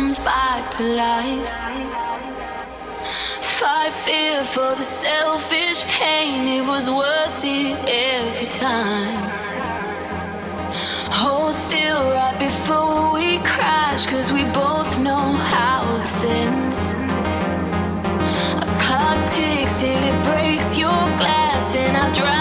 comes back to life. Fight fear for the selfish pain, it was worth it every time. Hold still right before we crash, cause we both know how this ends. A clock ticks till it breaks your glass, and I drown